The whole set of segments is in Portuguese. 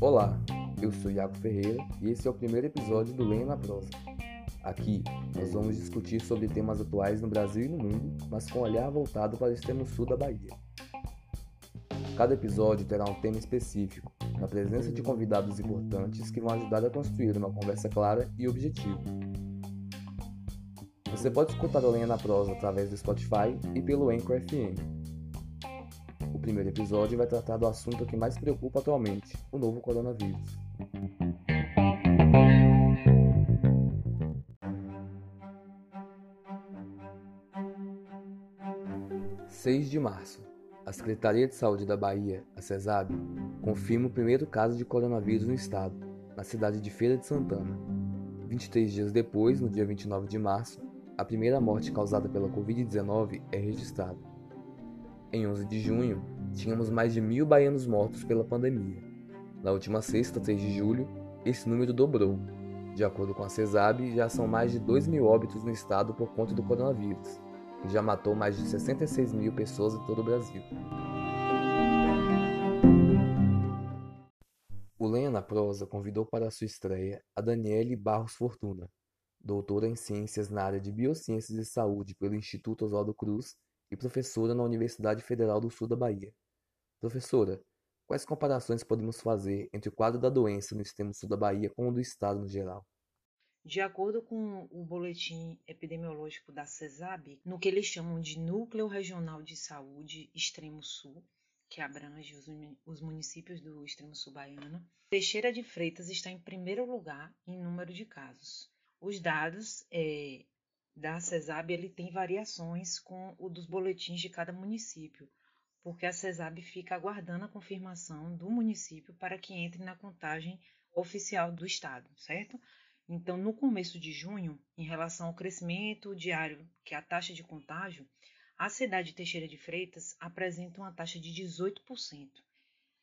Olá, eu sou Iago Ferreira e esse é o primeiro episódio do Lenha na Prosa. Aqui nós vamos discutir sobre temas atuais no Brasil e no mundo, mas com um olhar voltado para o extremo sul da Bahia. Cada episódio terá um tema específico, na presença de convidados importantes que vão ajudar a construir uma conversa clara e objetiva. Você pode escutar o Lenha na Prosa através do Spotify e pelo Anchor FM. Primeiro episódio vai tratar do assunto que mais preocupa atualmente, o novo coronavírus. 6 de março. A Secretaria de Saúde da Bahia, a CESAB, confirma o primeiro caso de coronavírus no estado, na cidade de Feira de Santana. 23 dias depois, no dia 29 de março, a primeira morte causada pela Covid-19 é registrada. Em 11 de junho, tínhamos mais de mil baianos mortos pela pandemia. Na última sexta, 3 de julho, esse número dobrou. De acordo com a CESAB, já são mais de 2 mil óbitos no estado por conta do coronavírus que já matou mais de 66 mil pessoas em todo o Brasil. O Lenha na Prosa convidou para sua estreia a Daniele Barros Fortuna, doutora em Ciências na área de Biociências e Saúde pelo Instituto Oswaldo Cruz e professora na Universidade Federal do Sul da Bahia. Professora, quais comparações podemos fazer entre o quadro da doença no extremo sul da Bahia com o do estado no geral? De acordo com o boletim epidemiológico da CESAB, no que eles chamam de Núcleo Regional de Saúde Extremo Sul, que abrange os, municípios do extremo sul baiano, Teixeira de Freitas está em primeiro lugar em número de casos. Os dados é, da CESAB ele tem variações com o dos boletins de cada município, porque a CESAB fica aguardando a confirmação do município para que entre na contagem oficial do estado, certo? Então, no começo de junho, em relação ao crescimento diário, que é a taxa de contágio, a cidade de Teixeira de Freitas apresenta uma taxa de 18%.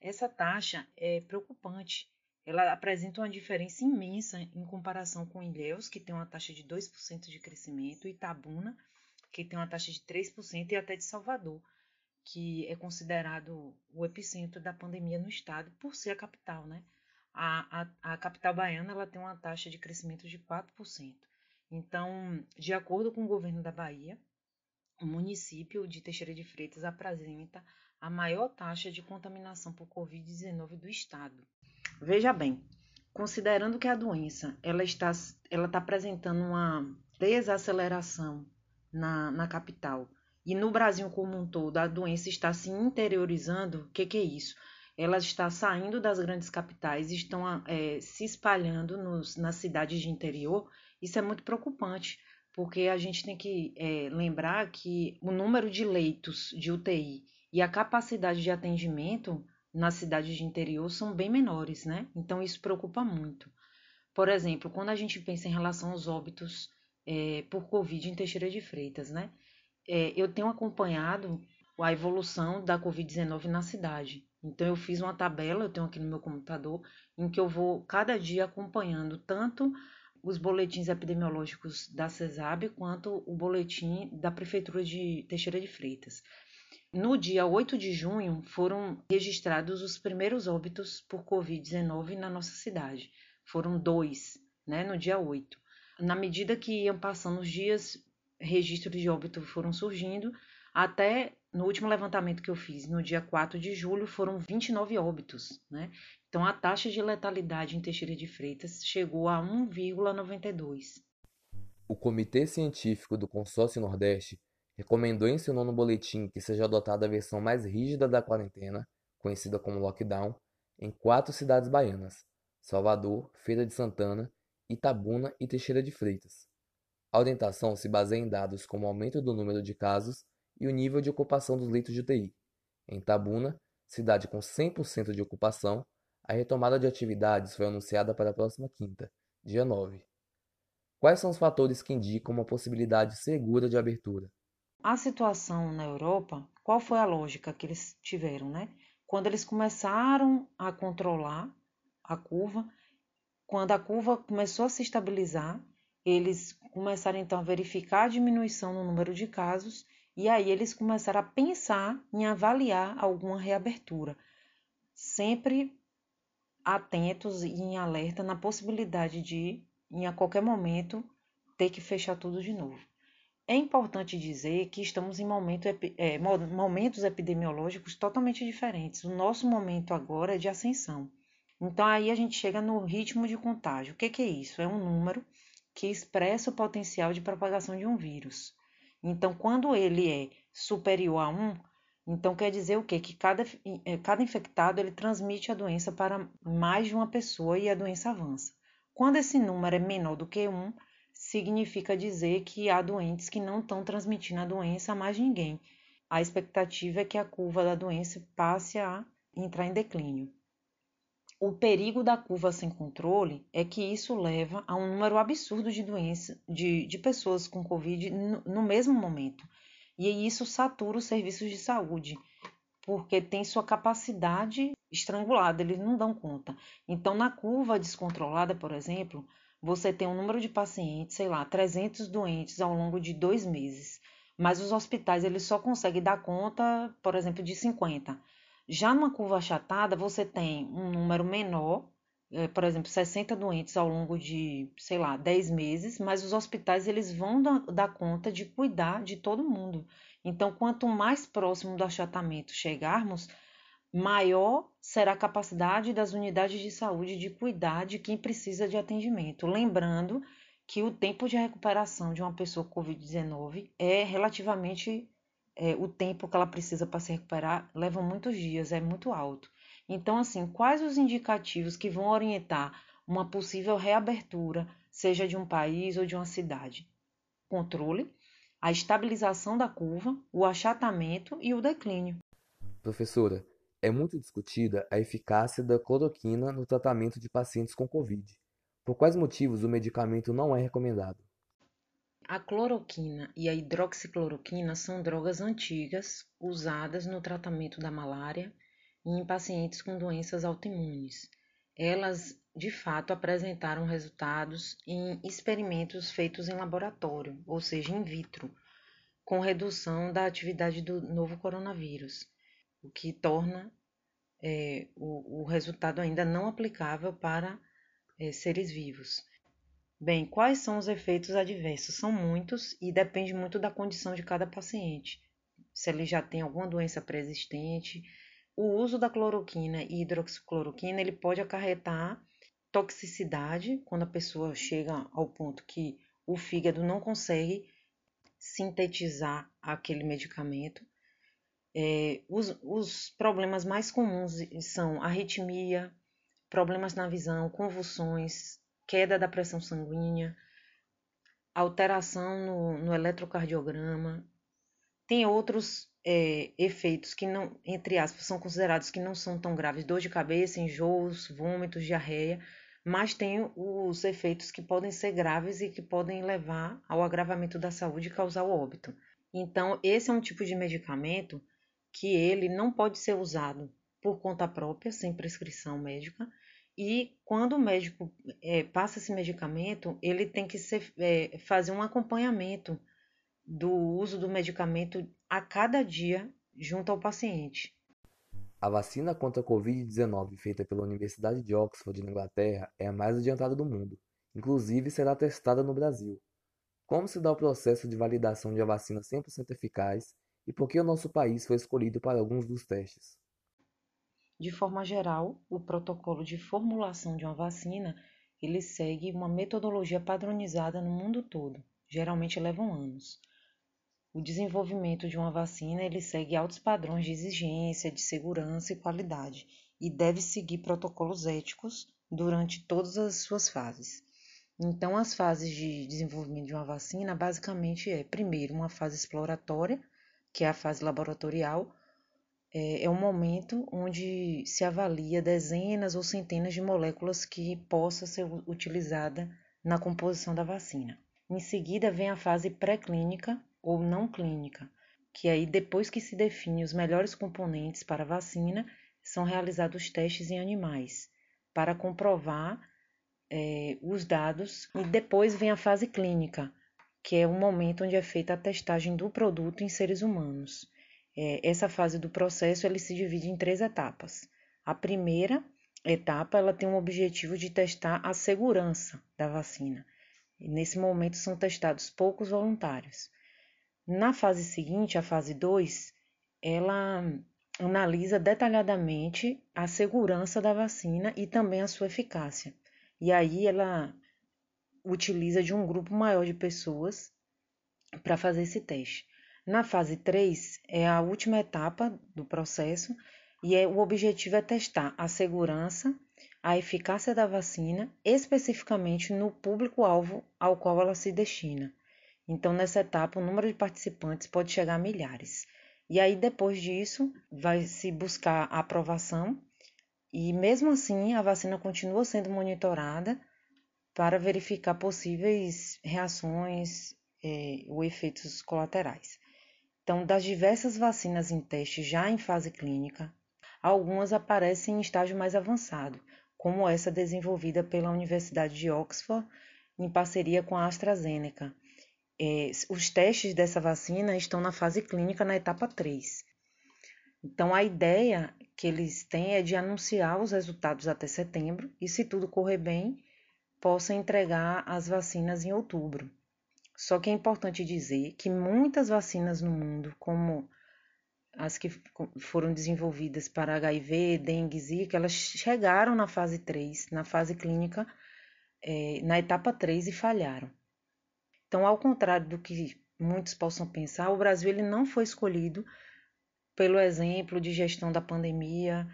Essa taxa é preocupante. Ela apresenta uma diferença imensa em comparação com Ilhéus, que tem uma taxa de 2% de crescimento, e Itabuna, que tem uma taxa de 3%, e até de Salvador, que é considerado o epicentro da pandemia no estado, por ser a capital, né? a, a, a capital baiana ela tem uma taxa de crescimento de 4%. Então, de acordo com o governo da Bahia, o município de Teixeira de Freitas apresenta a maior taxa de contaminação por Covid-19 do estado. Veja bem, considerando que a doença ela está, ela está apresentando uma desaceleração na, na capital e no Brasil como um todo a doença está se interiorizando, o que, que é isso? ela está saindo das grandes capitais estão é, se espalhando nos, nas cidades de interior, isso é muito preocupante, porque a gente tem que é, lembrar que o número de leitos de UTI e a capacidade de atendimento nas cidades de interior são bem menores, né? Então isso preocupa muito. Por exemplo, quando a gente pensa em relação aos óbitos é, por Covid em Teixeira de Freitas, né? É, eu tenho acompanhado a evolução da Covid-19 na cidade. Então eu fiz uma tabela, eu tenho aqui no meu computador, em que eu vou cada dia acompanhando tanto os boletins epidemiológicos da CESAB quanto o boletim da Prefeitura de Teixeira de Freitas. No dia 8 de junho foram registrados os primeiros óbitos por Covid-19 na nossa cidade. Foram dois, né, no dia 8. Na medida que iam passando os dias, registros de óbito foram surgindo, até no último levantamento que eu fiz, no dia 4 de julho, foram 29 óbitos, né? Então a taxa de letalidade em Teixeira de Freitas chegou a 1,92. O Comitê Científico do Consórcio Nordeste recomendou em seu nono boletim que seja adotada a versão mais rígida da quarentena, conhecida como lockdown, em quatro cidades baianas: Salvador, Feira de Santana, Itabuna e Teixeira de Freitas. A orientação se baseia em dados como o aumento do número de casos e o nível de ocupação dos leitos de UTI. Em Tabuna, cidade com 100% de ocupação, a retomada de atividades foi anunciada para a próxima quinta, dia 9. Quais são os fatores que indicam uma possibilidade segura de abertura? A situação na Europa, qual foi a lógica que eles tiveram, né? Quando eles começaram a controlar a curva, quando a curva começou a se estabilizar, eles começaram então a verificar a diminuição no número de casos E aí eles começaram a pensar em avaliar alguma reabertura, sempre atentos e em alerta na possibilidade de, em a qualquer momento, ter que fechar tudo de novo. É importante dizer que estamos em momento, é, momentos epidemiológicos totalmente diferentes. O nosso momento agora é de ascensão. Então aí a gente chega no ritmo de contágio. O que, que é isso? É um número que expressa o potencial de propagação de um vírus. Então, quando ele é superior a 1, então quer dizer o quê? Que cada, é, cada infectado ele transmite a doença para mais de uma pessoa e a doença avança. Quando esse número é menor do que 1, significa dizer que há doentes que não estão transmitindo a doença a mais ninguém. A expectativa é que a curva da doença passe a entrar em declínio. O perigo da curva sem controle é que isso leva a um número absurdo de doenças, de, de pessoas com Covid no, no mesmo momento. E isso satura os serviços de saúde, porque tem sua capacidade estrangulada, eles não dão conta. Então, na curva descontrolada, por exemplo, você tem um número de pacientes, sei lá, 300 doentes ao longo de dois meses, mas os hospitais eles só conseguem dar conta, por exemplo, de 50. Já numa curva achatada, você tem um número menor, é, por exemplo, 60 doentes ao longo de, sei lá, 10 meses, mas os hospitais eles vão dar, conta de cuidar de todo mundo. Então, quanto mais próximo do achatamento chegarmos, maior será a capacidade das unidades de saúde de cuidar de quem precisa de atendimento. Lembrando que o tempo de recuperação de uma pessoa com Covid-19 é relativamente é, o tempo que ela precisa para se recuperar leva muitos dias, é muito alto. Então, assim, quais os indicativos que vão orientar uma possível reabertura, seja de um país ou de uma cidade? Controle, a estabilização da curva, o achatamento e o declínio. Professora, é muito discutida a eficácia da cloroquina no tratamento de pacientes com Covid. Por quais motivos o medicamento não é recomendado? A cloroquina e a hidroxicloroquina são drogas antigas usadas no tratamento da malária e em pacientes com doenças autoimunes. Elas, de fato, apresentaram resultados em experimentos feitos em laboratório, ou seja, in vitro, com redução da atividade do novo coronavírus o que torna é, o, o, resultado ainda não aplicável para é, seres vivos. Bem, quais são os efeitos adversos? São muitos e depende muito da condição de cada paciente. Se ele já tem alguma doença pré-existente, o uso da cloroquina e hidroxicloroquina ele pode acarretar toxicidade quando a pessoa chega ao ponto que o fígado não consegue sintetizar aquele medicamento é, os, os problemas mais comuns são arritmia, problemas na visão, convulsões, queda da pressão sanguínea, alteração no, no eletrocardiograma. Tem outros é, efeitos que não, entre aspas, são considerados que não são tão graves, dor de cabeça, enjoos, vômitos, diarreia, mas tem os efeitos que podem ser graves e que podem levar ao agravamento da saúde e causar o óbito. Então, esse é um tipo de medicamento que ele não pode ser usado por conta própria, sem prescrição médica, e quando o médico é, passa esse medicamento, ele tem que ser, é, fazer um acompanhamento do uso do medicamento a cada dia junto ao paciente. A vacina contra a Covid-19 feita pela Universidade de Oxford, na Inglaterra, é a mais adiantada do mundo. Inclusive, será testada no Brasil. Como se dá o processo de validação de uma vacina 100% eficaz e por que o nosso país foi escolhido para alguns dos testes? De forma geral, o protocolo de formulação de uma vacina ele segue uma metodologia padronizada no mundo todo, geralmente levam anos. O desenvolvimento de uma vacina ele segue altos padrões de exigência, de segurança e qualidade e deve seguir protocolos éticos durante todas as suas fases. Então, as fases de desenvolvimento de uma vacina basicamente é, primeiro, uma fase exploratória, que é a fase laboratorial, é, é um momento onde se avalia dezenas ou centenas de moléculas que possa ser utilizada na composição da vacina. Em seguida vem a fase pré-clínica ou não clínica, que aí depois que se define os melhores componentes para a vacina, são realizados testes em animais para comprovar é, os dados e depois vem a fase clínica, que é o momento onde é feita a testagem do produto em seres humanos. É, essa fase do processo ele se divide em três etapas. A primeira etapa ela tem o objetivo de testar a segurança da vacina. E nesse momento são testados poucos voluntários. Na fase seguinte, a fase 2, ela analisa detalhadamente a segurança da vacina e também a sua eficácia. E aí ela utiliza de um grupo maior de pessoas para fazer esse teste. Na fase 3 é a última etapa do processo e é, o objetivo é testar a segurança, a eficácia da vacina, especificamente no público-alvo ao qual ela se destina. Então, nessa etapa, o número de participantes pode chegar a milhares. E aí, depois disso, vai se buscar a aprovação, e mesmo assim, a vacina continua sendo monitorada para verificar possíveis reações é, ou efeitos colaterais. Então, das diversas vacinas em teste já em fase clínica, algumas aparecem em estágio mais avançado, como essa desenvolvida pela Universidade de Oxford em parceria com a AstraZeneca, é, os testes dessa vacina estão na fase clínica na etapa 3. Então, a ideia que eles têm é de anunciar os resultados até setembro e, se tudo correr bem, possa entregar as vacinas em outubro. Só que é importante dizer que muitas vacinas no mundo, como as que foram desenvolvidas para HIV, dengue, zika, elas chegaram na fase 3, na fase clínica, é, na etapa 3 e falharam. Então, ao contrário do que muitos possam pensar, o Brasil ele não foi escolhido pelo exemplo de gestão da pandemia,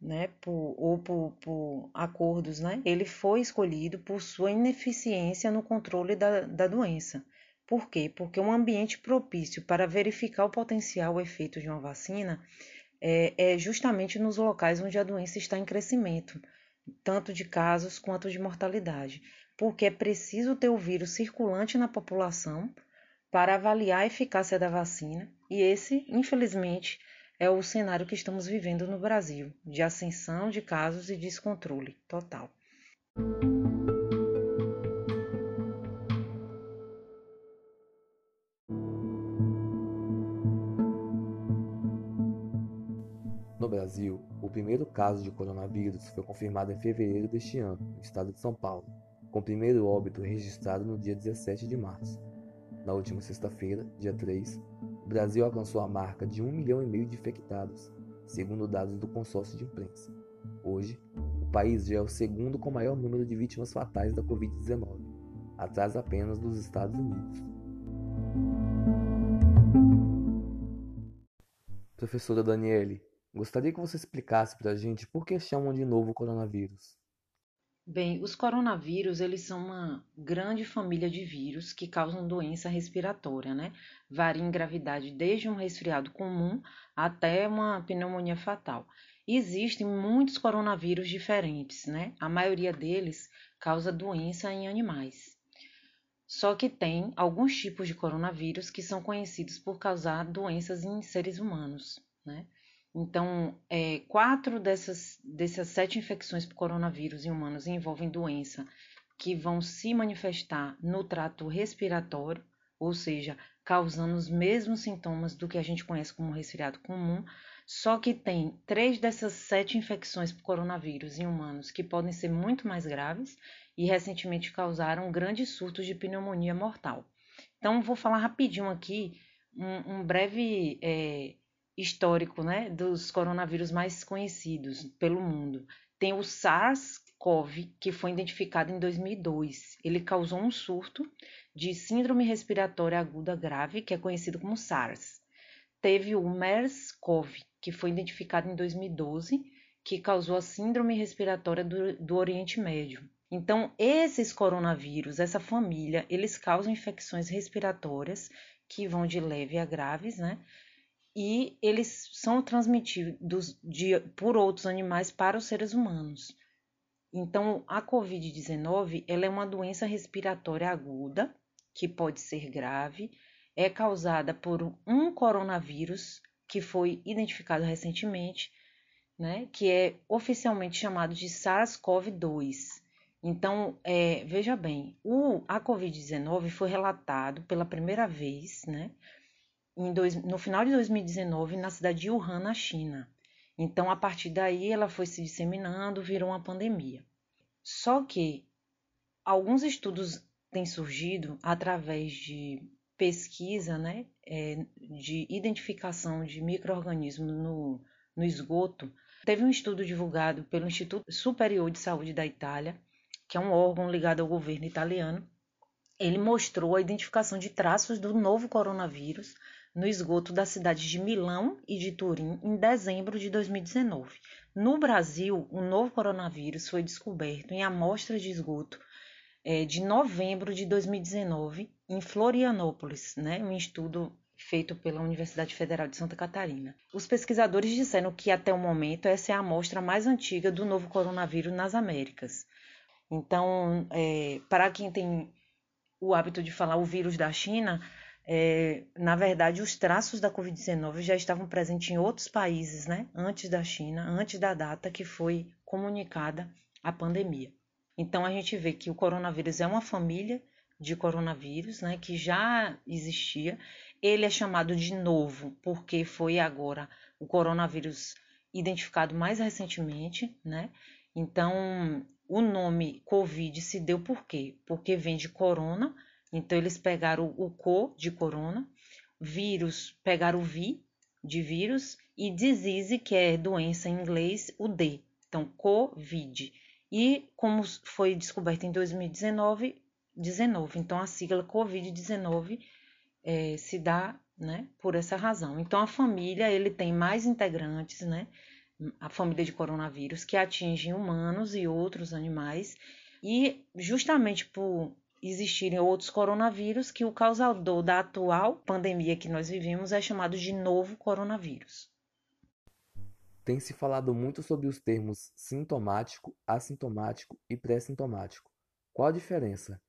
né, por, ou por, por, acordos, né? Ele foi escolhido por sua ineficiência no controle da, da doença. Por quê? Porque um ambiente propício para verificar o potencial efeito de uma vacina é, é justamente nos locais onde a doença está em crescimento, tanto de casos quanto de mortalidade porque é preciso ter o vírus circulante na população para avaliar a eficácia da vacina, e esse, infelizmente, é o cenário que estamos vivendo no Brasil, de ascensão de casos e descontrole total. No Brasil, o primeiro caso de coronavírus foi confirmado em fevereiro deste ano, no estado de São Paulo com o primeiro óbito registrado no dia 17 de março. Na última sexta-feira, dia 3, o Brasil alcançou a marca de 1 milhão e meio de infectados, segundo dados do consórcio de imprensa. Hoje, o país já é o segundo com maior número de vítimas fatais da Covid-19, atrás apenas dos Estados Unidos. Professora Daniele, gostaria que você explicasse para a gente por que chamam de novo coronavírus. Bem, os coronavírus, eles são uma grande família de vírus que causam doença respiratória, né? Varia em gravidade desde um resfriado comum até uma pneumonia fatal. existem muitos coronavírus diferentes, né? A maioria deles causa doença em animais. Só que tem alguns tipos de coronavírus que são conhecidos por causar doenças em seres humanos, né? Então, é, quatro dessas, dessas sete infecções por coronavírus em humanos envolvem doença que vão se manifestar no trato respiratório, ou seja, causando os mesmos sintomas do que a gente conhece como resfriado comum, só que tem três dessas sete infecções por coronavírus em humanos que podem ser muito mais graves e recentemente causaram grandes surtos de pneumonia mortal. Então, vou falar rapidinho aqui um, um breve é, histórico né, dos coronavírus mais conhecidos pelo mundo. Tem o SARS-CoV, que foi identificado em 2002. Ele causou um surto de síndrome respiratória aguda grave, que é conhecido como SARS. Teve o MERS-CoV, que foi identificado em 2012, que causou a síndrome respiratória do, do Oriente Médio. Então, esses coronavírus, essa família, eles causam infecções respiratórias que vão de leve a graves, né? E eles são transmitidos de, por outros animais para os seres humanos. Então, a COVID-19 ela é uma doença respiratória aguda, que pode ser grave, é causada por um coronavírus que foi identificado recentemente, né, que é oficialmente chamado de SARS-CoV-2. Então, é, veja bem, o, a Covid-19 foi relatado pela primeira vez, né, dois, no final de 2019, na cidade de Wuhan, na China. Então, a partir daí, ela foi se disseminando, virou uma pandemia. Só que alguns estudos têm surgido através de pesquisa, né, é, de identificação de micro-organismos no, no esgoto. Teve um estudo divulgado pelo Instituto Superior de Saúde da Itália, que é um órgão ligado ao governo italiano, ele mostrou a identificação de traços do novo coronavírus no esgoto das cidades de Milão e de Turim em dezembro de 2019. No Brasil, o novo coronavírus foi descoberto em amostras de esgoto é, de novembro de 2019 em Florianópolis, né, um estudo feito pela Universidade Federal de Santa Catarina. Os pesquisadores disseram que até o momento essa é a amostra mais antiga do novo coronavírus nas Américas. Então, é, para quem tem o hábito de falar o vírus da China, é, na verdade, os traços da Covid-19 já estavam presentes em outros países, né? Antes da China, antes da data que foi comunicada a pandemia. Então, a gente vê que o coronavírus é uma família de coronavírus, né? Que já existia. Ele é chamado de novo porque foi agora o coronavírus identificado mais recentemente, né? Então, o nome Covid se deu por quê? Porque vem de corona, então eles pegaram o co de corona, vírus pegaram o vi de vírus e disease, que é doença em inglês, o D. Então, COVID. E como foi descoberto em 2019, 19. Então a sigla COVID-19 é, se dá né, por essa razão. Então a família ele tem mais integrantes, né? a família de coronavírus que atingem humanos e outros animais, e justamente por existirem outros coronavírus que o causador da atual pandemia que nós vivemos é chamado de novo coronavírus. Tem se falado muito sobre os termos sintomático, assintomático e pré-sintomático. Qual a diferença?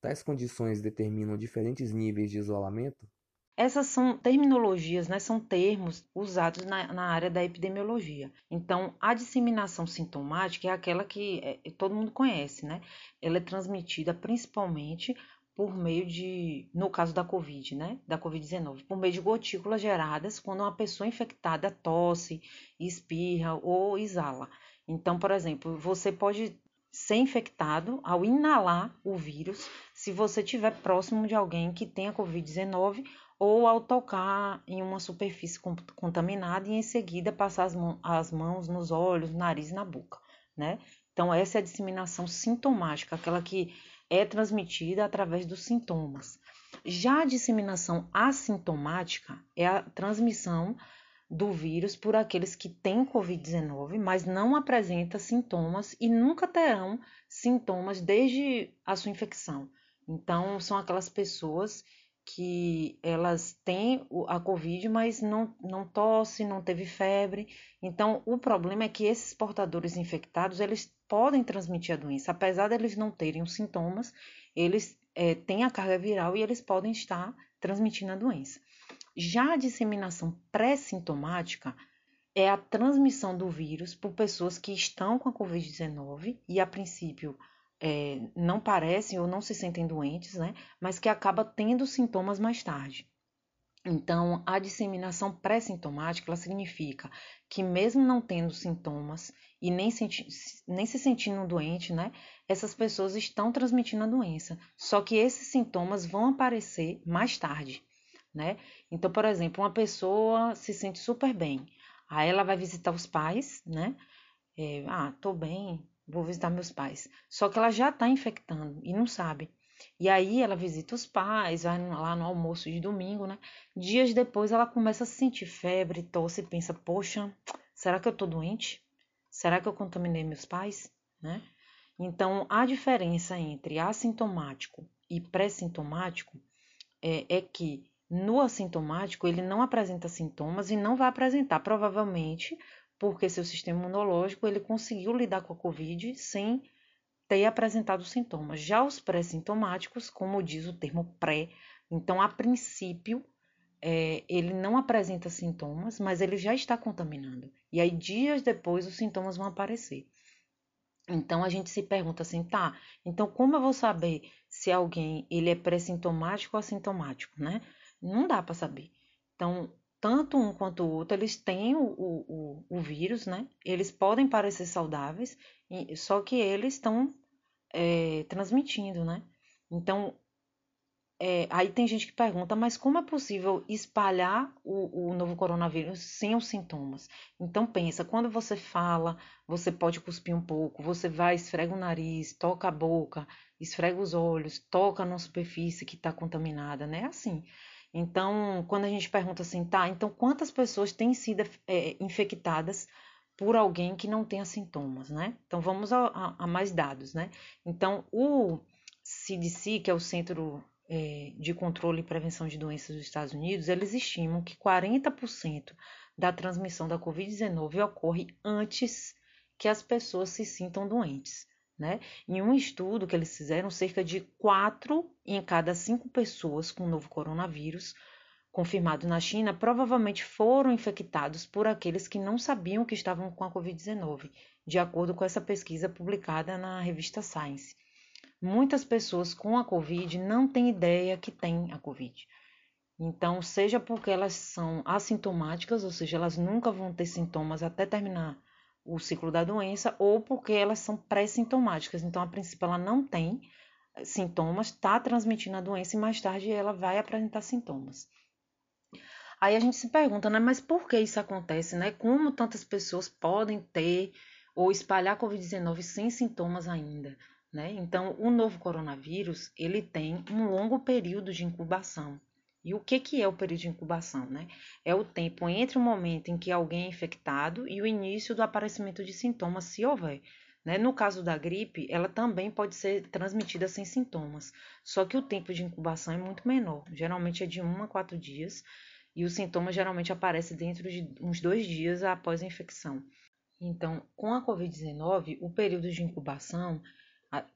Tais condições determinam diferentes níveis de isolamento? Essas são terminologias, né, são termos usados na, na, área da epidemiologia. Então, a disseminação sintomática é aquela que é, todo mundo conhece, né? Ela é transmitida principalmente por meio de, no caso da Covid, né, da Covid-19, por meio de gotículas geradas quando uma pessoa infectada tosse, espirra ou exala. Então, por exemplo, você pode ser infectado ao inalar o vírus se você estiver próximo de alguém que tenha Covid-19 ou ao tocar em uma superfície contaminada e em seguida passar as, mãos, as mãos nos olhos, nariz e na boca, né? Então, essa é a disseminação sintomática, aquela que é transmitida através dos sintomas. Já a disseminação assintomática é a transmissão do vírus por aqueles que têm Covid-19, mas não apresentam sintomas e nunca terão sintomas desde a sua infecção. Então, são aquelas pessoas que elas têm a Covid, mas não, não tosse, não teve febre. Então, o problema é que esses portadores infectados, eles podem transmitir a doença. Apesar de eles não terem os sintomas, eles é, têm a carga viral e eles podem estar transmitindo a doença. Já a disseminação pré-sintomática é a transmissão do vírus por pessoas que estão com a Covid-19 e, a princípio, é, não parecem ou não se sentem doentes, né? Mas que acaba tendo sintomas mais tarde. Então, a disseminação pré-sintomática significa que, mesmo não tendo sintomas e nem, senti nem se sentindo doente, né, essas pessoas estão transmitindo a doença. Só que esses sintomas vão aparecer mais tarde, né? Então, por exemplo, uma pessoa se sente super bem, aí ela vai visitar os pais, né? É, ah, tô bem, vou visitar meus pais. Só que ela já está infectando e não sabe. E aí ela visita os pais, vai lá no almoço de domingo, né? Dias depois ela começa a sentir febre, tosse e pensa: poxa, será que eu tô doente? Será que eu contaminei meus pais? Né? Então, a diferença entre assintomático e pré-sintomático é, é que no assintomático ele não apresenta sintomas e não vai apresentar, provavelmente, porque seu sistema imunológico ele conseguiu lidar com a Covid sem ter apresentado sintomas. Já os pré-sintomáticos, como diz o termo pré, então a princípio é, ele não apresenta sintomas, mas ele já está contaminando. E aí, dias depois, os sintomas vão aparecer. Então a gente se pergunta assim, tá? Então como eu vou saber se alguém ele é pré-sintomático ou assintomático, né? Não dá para saber. Então tanto um quanto o outro eles têm o, o, o, vírus, né? Eles podem parecer saudáveis, só que eles estão é, transmitindo, né? Então é, aí tem gente que pergunta, mas como é possível espalhar o, o, novo coronavírus sem os sintomas? Então pensa, quando você fala, você pode cuspir um pouco, você vai, esfrega o nariz, toca a boca, esfrega os olhos, toca na superfície que está contaminada, né? Assim. Então, quando a gente pergunta assim, tá, então quantas pessoas têm sido é, infectadas por alguém que não tenha sintomas, né? Então vamos a, a, a mais dados, né? Então, o CDC, que é o Centro é, de Controle e Prevenção de Doenças dos Estados Unidos, eles estimam que 40% da transmissão da Covid-19 ocorre antes que as pessoas se sintam doentes. Né? Em um estudo que eles fizeram, cerca de 4 em cada 5 pessoas com o novo coronavírus confirmado na China provavelmente foram infectados por aqueles que não sabiam que estavam com a Covid-19, de acordo com essa pesquisa publicada na revista Science. Muitas pessoas com a Covid não têm ideia que têm a Covid. Então, seja porque elas são assintomáticas, ou seja, elas nunca vão ter sintomas até terminar o ciclo da doença, ou porque elas são pré-sintomáticas. Então, a princípio, ela não tem sintomas, está transmitindo a doença e mais tarde ela vai apresentar sintomas. Aí a gente se pergunta, né, mas por que isso acontece, né? Como tantas pessoas podem ter ou espalhar a Covid-19 sem sintomas ainda? Né? Então, o novo coronavírus ele tem um longo período de incubação. E o que, que é o período de incubação? Né? É o tempo entre o momento em que alguém é infectado e o início do aparecimento de sintomas, se houver. Né? No caso da gripe, ela também pode ser transmitida sem sintomas, só que o tempo de incubação é muito menor, geralmente é de 1 a 4 dias, e os sintomas geralmente aparecem dentro de uns dois dias após a infecção. Então, com a Covid-19, o período de incubação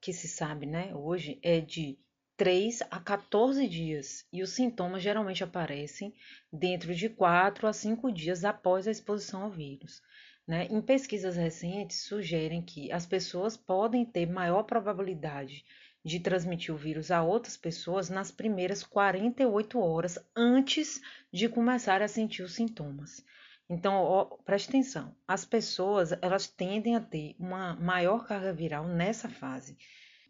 que se sabe né, hoje é de 3 a 14 dias e os sintomas geralmente aparecem dentro de 4 a 5 dias após a exposição ao vírus. Né? Em pesquisas recentes, sugerem que as pessoas podem ter maior probabilidade de transmitir o vírus a outras pessoas nas primeiras 48 horas antes de começar a sentir os sintomas. Então, ó, preste atenção, as pessoas elas tendem a ter uma maior carga viral nessa fase,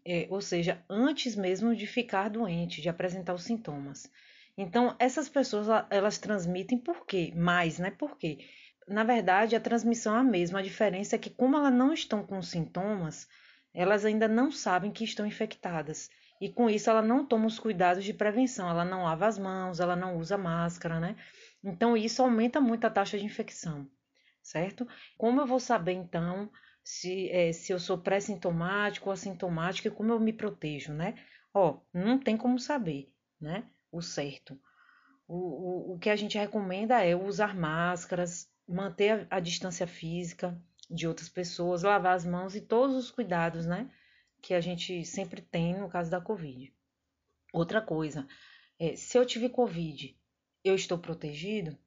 é, ou seja, antes mesmo de ficar doente, de apresentar os sintomas. Então, essas pessoas elas transmitem por quê? Mais, né? Por quê? Na verdade, a transmissão é a mesma, a diferença é que como elas não estão com sintomas, elas ainda não sabem que estão infectadas. E com isso ela não toma os cuidados de prevenção, ela não lava as mãos, ela não usa máscara, né? Então, isso aumenta muito a taxa de infecção, certo? Como eu vou saber, então, se, é, se eu sou pré-sintomático ou assintomático e como eu me protejo, né? Ó, não tem como saber, né? O certo. O, o, o que a gente recomenda é usar máscaras, manter a, a distância física de outras pessoas, lavar as mãos e todos os cuidados, né? Que a gente sempre tem no caso da Covid. Outra coisa, é, se eu tive Covid eu estou protegido?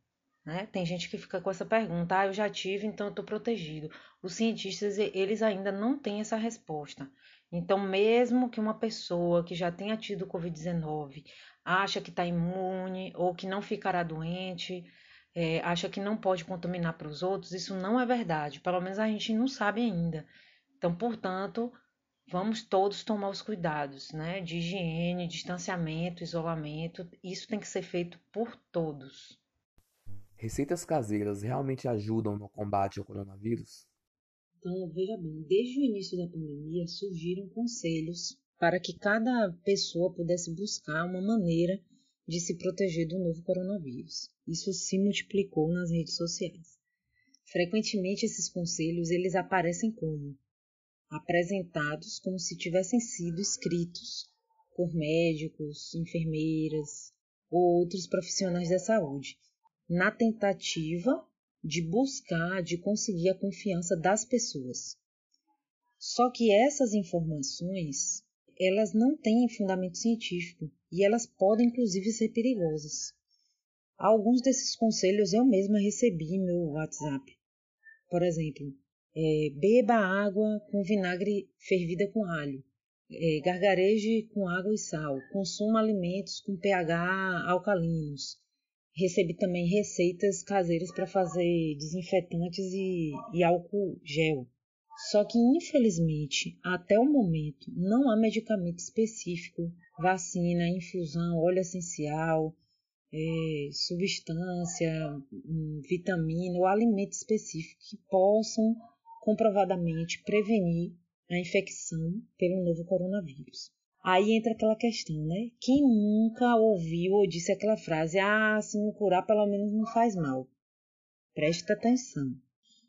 Né? Tem gente que fica com essa pergunta, ah, eu já tive, então eu estou protegido. Os cientistas, eles ainda não têm essa resposta. Então, mesmo que uma pessoa que já tenha tido Covid-19 acha que está imune ou que não ficará doente, é, acha que não pode contaminar para os outros, isso não é verdade. Pelo menos a gente não sabe ainda. Então, portanto, vamos todos tomar os cuidados, né? De higiene, distanciamento, isolamento. Isso tem que ser feito por todos. Receitas caseiras realmente ajudam no combate ao coronavírus? Então, veja bem, desde o início da pandemia surgiram conselhos para que cada pessoa pudesse buscar uma maneira de se proteger do novo coronavírus. Isso se multiplicou nas redes sociais. Frequentemente esses conselhos eles aparecem como apresentados como se tivessem sido escritos por médicos, enfermeiras ou outros profissionais da saúde, na tentativa de buscar, de conseguir a confiança das pessoas. Só que essas informações, elas não têm fundamento científico e elas podem inclusive ser perigosas. Alguns desses conselhos eu mesma recebi em meu WhatsApp. Por exemplo, É, beba água com vinagre fervida com alho. É, gargareje com água e sal. Consuma alimentos com pH alcalinos. Recebi também receitas caseiras para fazer desinfetantes e, e álcool gel. Só que, infelizmente, até o momento, não há medicamento específico, vacina, infusão, óleo essencial, é, substância, hum, vitamina ou alimento específico que possam comprovadamente prevenir a infecção pelo novo coronavírus. Aí entra aquela questão, né? Quem nunca ouviu ou disse aquela frase: ah, se não curar, pelo menos não faz mal. Preste atenção.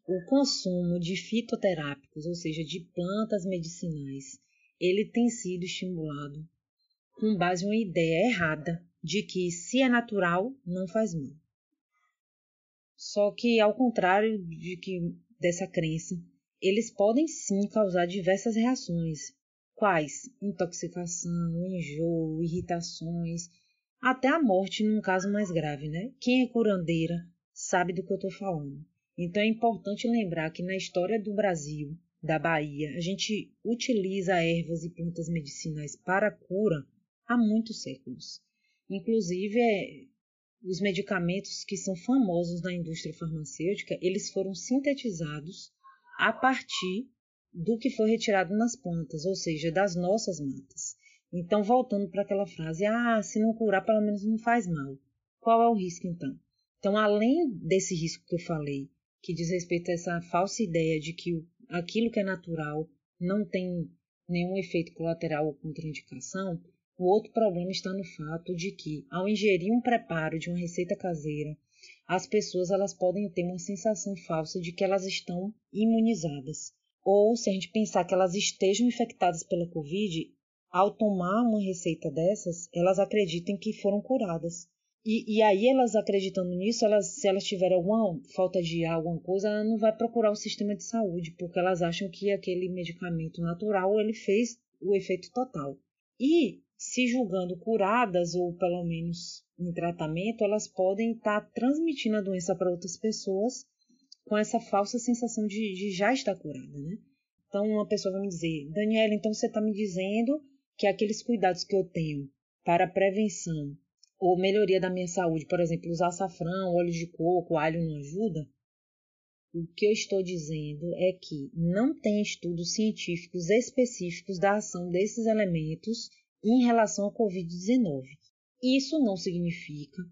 O consumo de fitoterápicos, ou seja, de plantas medicinais, ele tem sido estimulado com base em uma ideia errada de que se é natural, não faz mal. Só que, ao contrário de que dessa crença, eles podem sim causar diversas reações. Quais? Intoxicação, enjoo, irritações, até a morte num caso mais grave, né? Quem é curandeira sabe do que eu estou falando. Então é importante lembrar que na história do Brasil, da Bahia, a gente utiliza ervas e plantas medicinais para cura há muitos séculos. Inclusive, é, os medicamentos que são famosos na indústria farmacêutica, eles foram sintetizados a partir do que foi retirado nas plantas, ou seja, das nossas matas. Então, voltando para aquela frase, ah, se não curar, pelo menos não faz mal. Qual é o risco, então? Então, além desse risco que eu falei, que diz respeito a essa falsa ideia de que aquilo que é natural não tem nenhum efeito colateral ou contraindicação, o outro problema está no fato de que, ao ingerir um preparo de uma receita caseira, as pessoas elas podem ter uma sensação falsa de que elas estão imunizadas. Ou, se a gente pensar que elas estejam infectadas pela Covid, ao tomar uma receita dessas, elas acreditem que foram curadas. E, e, aí elas acreditando nisso, elas, se elas tiverem alguma falta de ar, alguma coisa, ela não vai procurar o sistema de saúde, porque elas acham que aquele medicamento natural ele fez o efeito total. E se julgando curadas ou pelo menos em tratamento, elas podem estar tá transmitindo a doença para outras pessoas com essa falsa sensação de, de já estar curada, né? Então uma pessoa vai me dizer, Daniela, então você está me dizendo que aqueles cuidados que eu tenho para prevenção ou melhoria da minha saúde, por exemplo, usar açafrão, óleo de coco, alho não ajuda? O que eu estou dizendo é que não tem estudos científicos específicos da ação desses elementos em relação à Covid-19. Isso não significa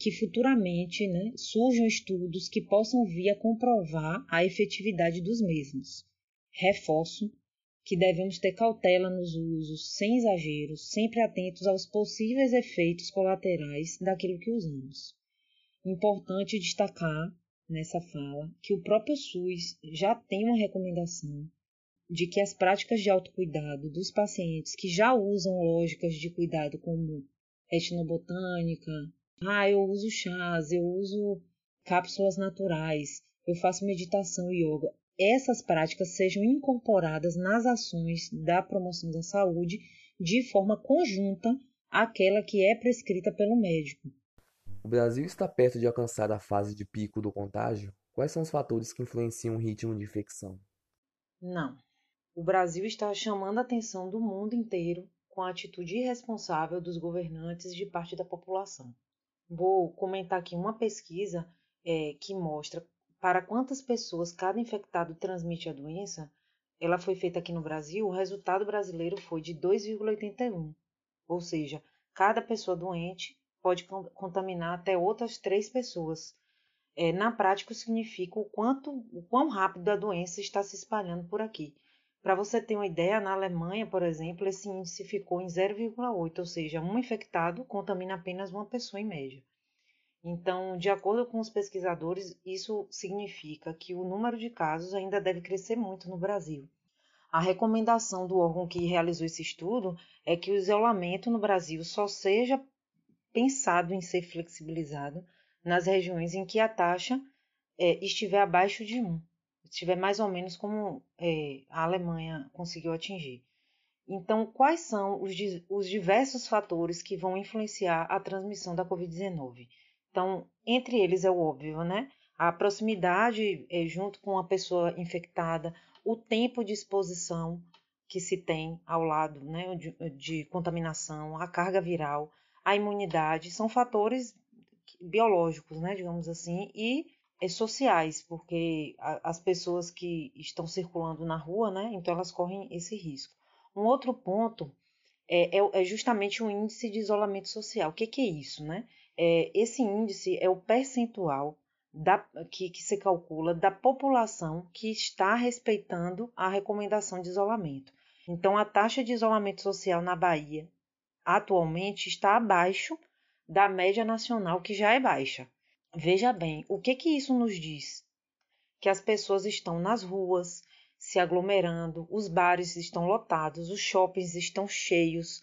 que futuramente né, surjam estudos que possam vir a comprovar a efetividade dos mesmos. Reforço que devemos ter cautela nos usos, sem exageros, sempre atentos aos possíveis efeitos colaterais daquilo que usamos. Importante destacar nessa fala que o próprio SUS já tem uma recomendação de que as práticas de autocuidado dos pacientes que já usam lógicas de cuidado como etnobotânica, ah, eu uso chás, eu uso cápsulas naturais, eu faço meditação e yoga essas práticas sejam incorporadas nas ações da promoção da saúde de forma conjunta àquela que é prescrita pelo médico. O Brasil está perto de alcançar a fase de pico do contágio? Quais são os fatores que influenciam o ritmo de infecção? Não. O Brasil está chamando a atenção do mundo inteiro com a atitude irresponsável dos governantes de parte da população. Vou comentar aqui uma pesquisa é, que mostra para quantas pessoas cada infectado transmite a doença, ela foi feita aqui no Brasil, o resultado brasileiro foi de 2,81. Ou seja, cada pessoa doente pode contaminar até outras três pessoas. É, na prática, significa o quanto, o quão rápido a doença está se espalhando por aqui. Para você ter uma ideia, na Alemanha, por exemplo, esse índice ficou em 0,8, ou seja, um infectado contamina apenas uma pessoa em média. Então, de acordo com os pesquisadores, isso significa que o número de casos ainda deve crescer muito no Brasil. A recomendação do órgão que realizou esse estudo é que o isolamento no Brasil só seja pensado em ser flexibilizado nas regiões em que a taxa é, estiver abaixo de 1, estiver mais ou menos como é, a Alemanha conseguiu atingir. Então, quais são os, os diversos fatores que vão influenciar a transmissão da Covid-19? Então, entre eles é o óbvio, né? A proximidade é, junto com a pessoa infectada, o tempo de exposição que se tem ao lado né, de, de contaminação, a carga viral, a imunidade, são fatores biológicos, né, digamos assim, e sociais, porque as pessoas que estão circulando na rua, né, então elas correm esse risco. Um outro ponto é, é, é justamente o índice de isolamento social. O que, que é isso, né? É, esse índice é o percentual da, que, que se calcula da população que está respeitando a recomendação de isolamento. Então, a taxa de isolamento social na Bahia atualmente está abaixo da média nacional, que já é baixa. Veja bem, o que, que isso nos diz? Que as pessoas estão nas ruas, se aglomerando, os bares estão lotados, os shoppings estão cheios,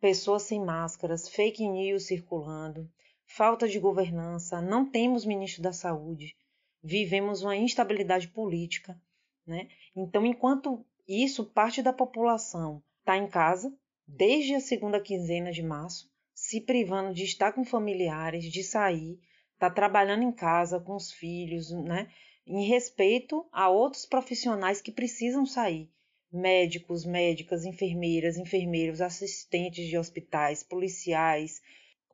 pessoas sem máscaras, fake news circulando, falta de governança, não temos ministro da saúde, vivemos uma instabilidade política, né? Então, enquanto isso, parte da população está em casa desde a segunda quinzena de março, se privando de estar com familiares, de sair, está trabalhando em casa com os filhos, né? Em respeito a outros profissionais que precisam sair. Médicos, médicas, enfermeiras, enfermeiros, assistentes de hospitais, policiais,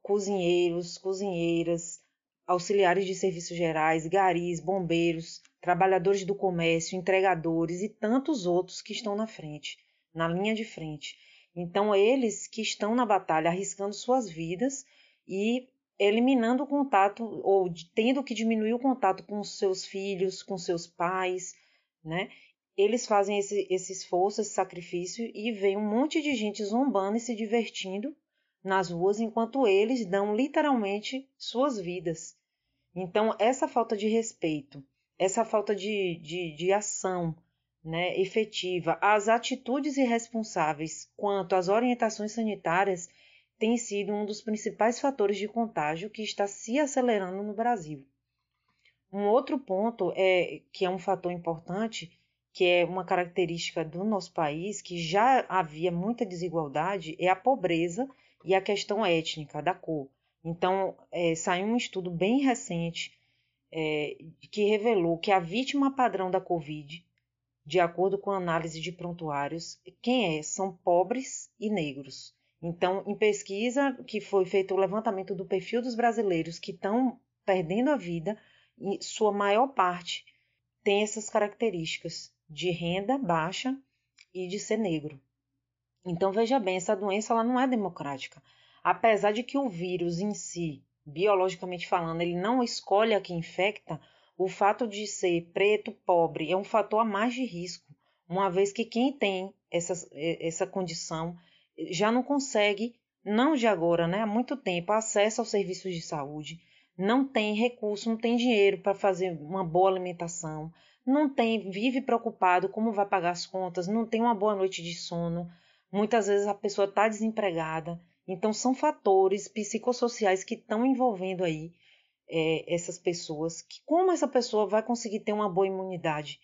cozinheiros, cozinheiras, auxiliares de serviços gerais, garis, bombeiros, trabalhadores do comércio, entregadores e tantos outros que estão na frente, na linha de frente. Então, eles que estão na batalha arriscando suas vidas e eliminando o contato ou tendo que diminuir o contato com seus filhos, com seus pais, né? Eles fazem esse, esse esforço, esse sacrifício e vem um monte de gente zombando e se divertindo nas ruas enquanto eles dão literalmente suas vidas. Então, essa falta de respeito, essa falta de, de, de ação né, efetiva, as atitudes irresponsáveis quanto às orientações sanitárias tem sido um dos principais fatores de contágio que está se acelerando no Brasil. Um outro ponto é que é um fator importante, que é uma característica do nosso país, que já havia muita desigualdade, é a pobreza e a questão étnica da cor. Então, é, saiu um estudo bem recente é, que revelou que a vítima padrão da Covid, de acordo com a análise de prontuários, quem é? São pobres e negros. Então, em pesquisa que foi feito o levantamento do perfil dos brasileiros que estão perdendo a vida, sua maior parte tem essas características de renda baixa e de ser negro. Então, veja bem, essa doença ela não é democrática. Apesar de que o vírus em si, biologicamente falando, ele não escolhe a que infecta, o fato de ser preto, pobre, é um fator a mais de risco, uma vez que quem tem essa, essa condição já não consegue, não de agora, né, há muito tempo, acesso aos serviços de saúde, não tem recurso, não tem dinheiro para fazer uma boa alimentação, não tem, vive preocupado como vai pagar as contas, não tem uma boa noite de sono, muitas vezes a pessoa está desempregada. Então são fatores psicossociais que estão envolvendo aí é, essas pessoas, que como essa pessoa vai conseguir ter uma boa imunidade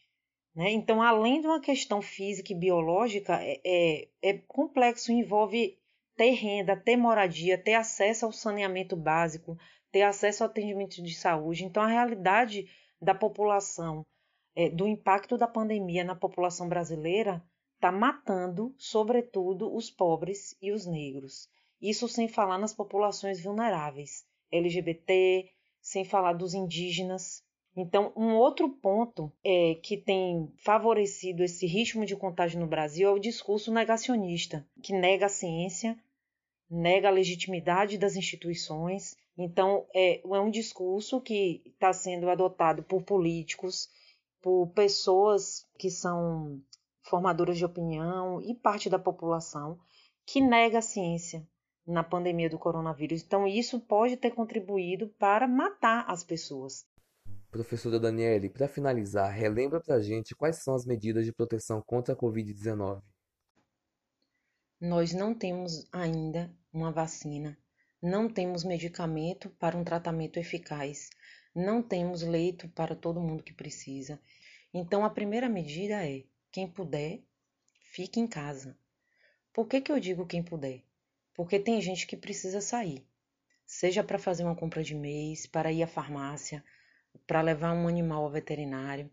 né? Então, além de uma questão física e biológica, é, é, é complexo, envolve ter renda, ter moradia, ter acesso ao saneamento básico, ter acesso ao atendimento de saúde. Então, a realidade da população, é, do impacto da pandemia na população brasileira, está matando, sobretudo, os pobres e os negros. Isso sem falar nas populações vulneráveis, LGBT, sem falar dos indígenas, então, um outro ponto é, que tem favorecido esse ritmo de contágio no Brasil é o discurso negacionista, que nega a ciência, nega a legitimidade das instituições. Então, é, é um discurso que está sendo adotado por políticos, por pessoas que são formadoras de opinião e parte da população que nega a ciência na pandemia do coronavírus. Então, isso pode ter contribuído para matar as pessoas. Professora Daniele, para finalizar, relembra para a gente quais são as medidas de proteção contra a Covid-19. Nós não temos ainda uma vacina, não temos medicamento para um tratamento eficaz, não temos leito para todo mundo que precisa. Então, a primeira medida é: quem puder, fique em casa. Por que, que eu digo quem puder? Porque tem gente que precisa sair, seja para fazer uma compra de mês, para ir à farmácia para levar um animal ao veterinário.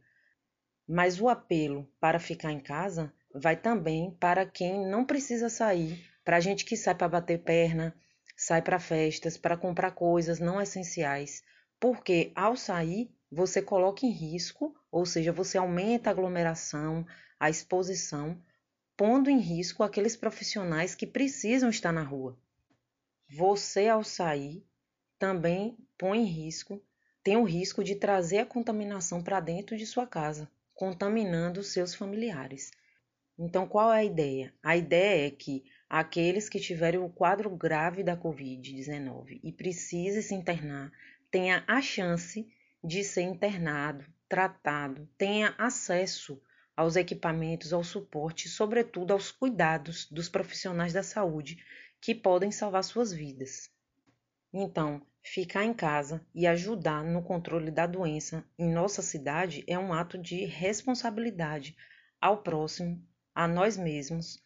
Mas o apelo para ficar em casa vai também para quem não precisa sair, para gente que sai para bater perna, sai para festas, para comprar coisas não essenciais, porque ao sair você coloca em risco, ou seja, você aumenta a aglomeração, a exposição, pondo em risco aqueles profissionais que precisam estar na rua. Você, ao sair, também põe em risco, tem o risco de trazer a contaminação para dentro de sua casa, contaminando seus familiares. Então, qual é a ideia? A ideia é que aqueles que tiverem o quadro grave da Covid-19 e precisem se internar tenha a chance de ser internado, tratado, tenha acesso aos equipamentos, ao suporte, sobretudo aos cuidados dos profissionais da saúde que podem salvar suas vidas. Então, ficar em casa e ajudar no controle da doença em nossa cidade é um ato de responsabilidade ao próximo, a nós mesmos,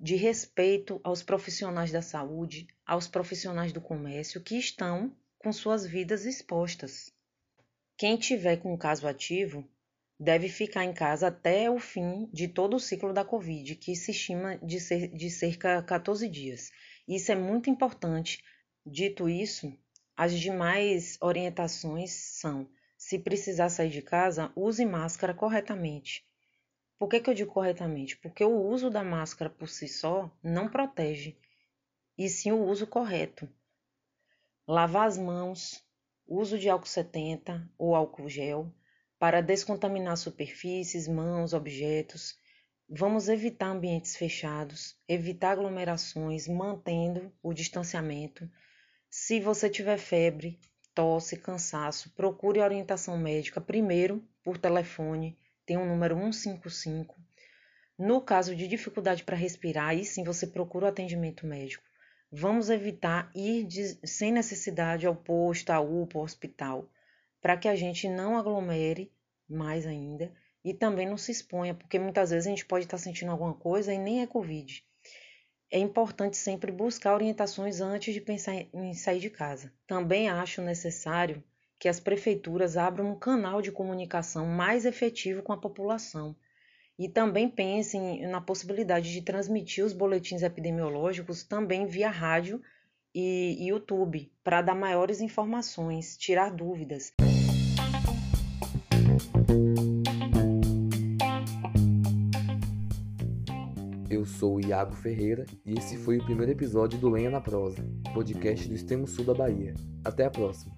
de respeito aos profissionais da saúde, aos profissionais do comércio que estão com suas vidas expostas. Quem tiver com caso ativo deve ficar em casa até o fim de todo o ciclo da Covid, que se estima de, ser, de cerca de 14 dias. Isso é muito importante. Dito isso, as demais orientações são: se precisar sair de casa, use máscara corretamente. Por que, que eu digo corretamente? Porque o uso da máscara por si só não protege, e sim o uso correto. Lavar as mãos, uso de álcool 70 ou álcool gel, para descontaminar superfícies, mãos, objetos. Vamos evitar ambientes fechados, evitar aglomerações, mantendo o distanciamento. Se você tiver febre, tosse, cansaço, procure orientação médica primeiro por telefone, tem o um número 155. No caso de dificuldade para respirar, aí sim você procura o atendimento médico. Vamos evitar ir de, sem necessidade ao posto, à UPA, ao hospital para que a gente não aglomere mais ainda e também não se exponha, porque muitas vezes a gente pode estar sentindo alguma coisa e nem é Covid. É importante sempre buscar orientações antes de pensar em sair de casa. Também acho necessário que as prefeituras abram um canal de comunicação mais efetivo com a população e também pensem na possibilidade de transmitir os boletins epidemiológicos também via rádio e YouTube para dar maiores informações, tirar dúvidas. Sou o Iago Ferreira e esse foi o primeiro episódio do Lenha na Prosa, podcast do extremo sul da Bahia. Até a próxima!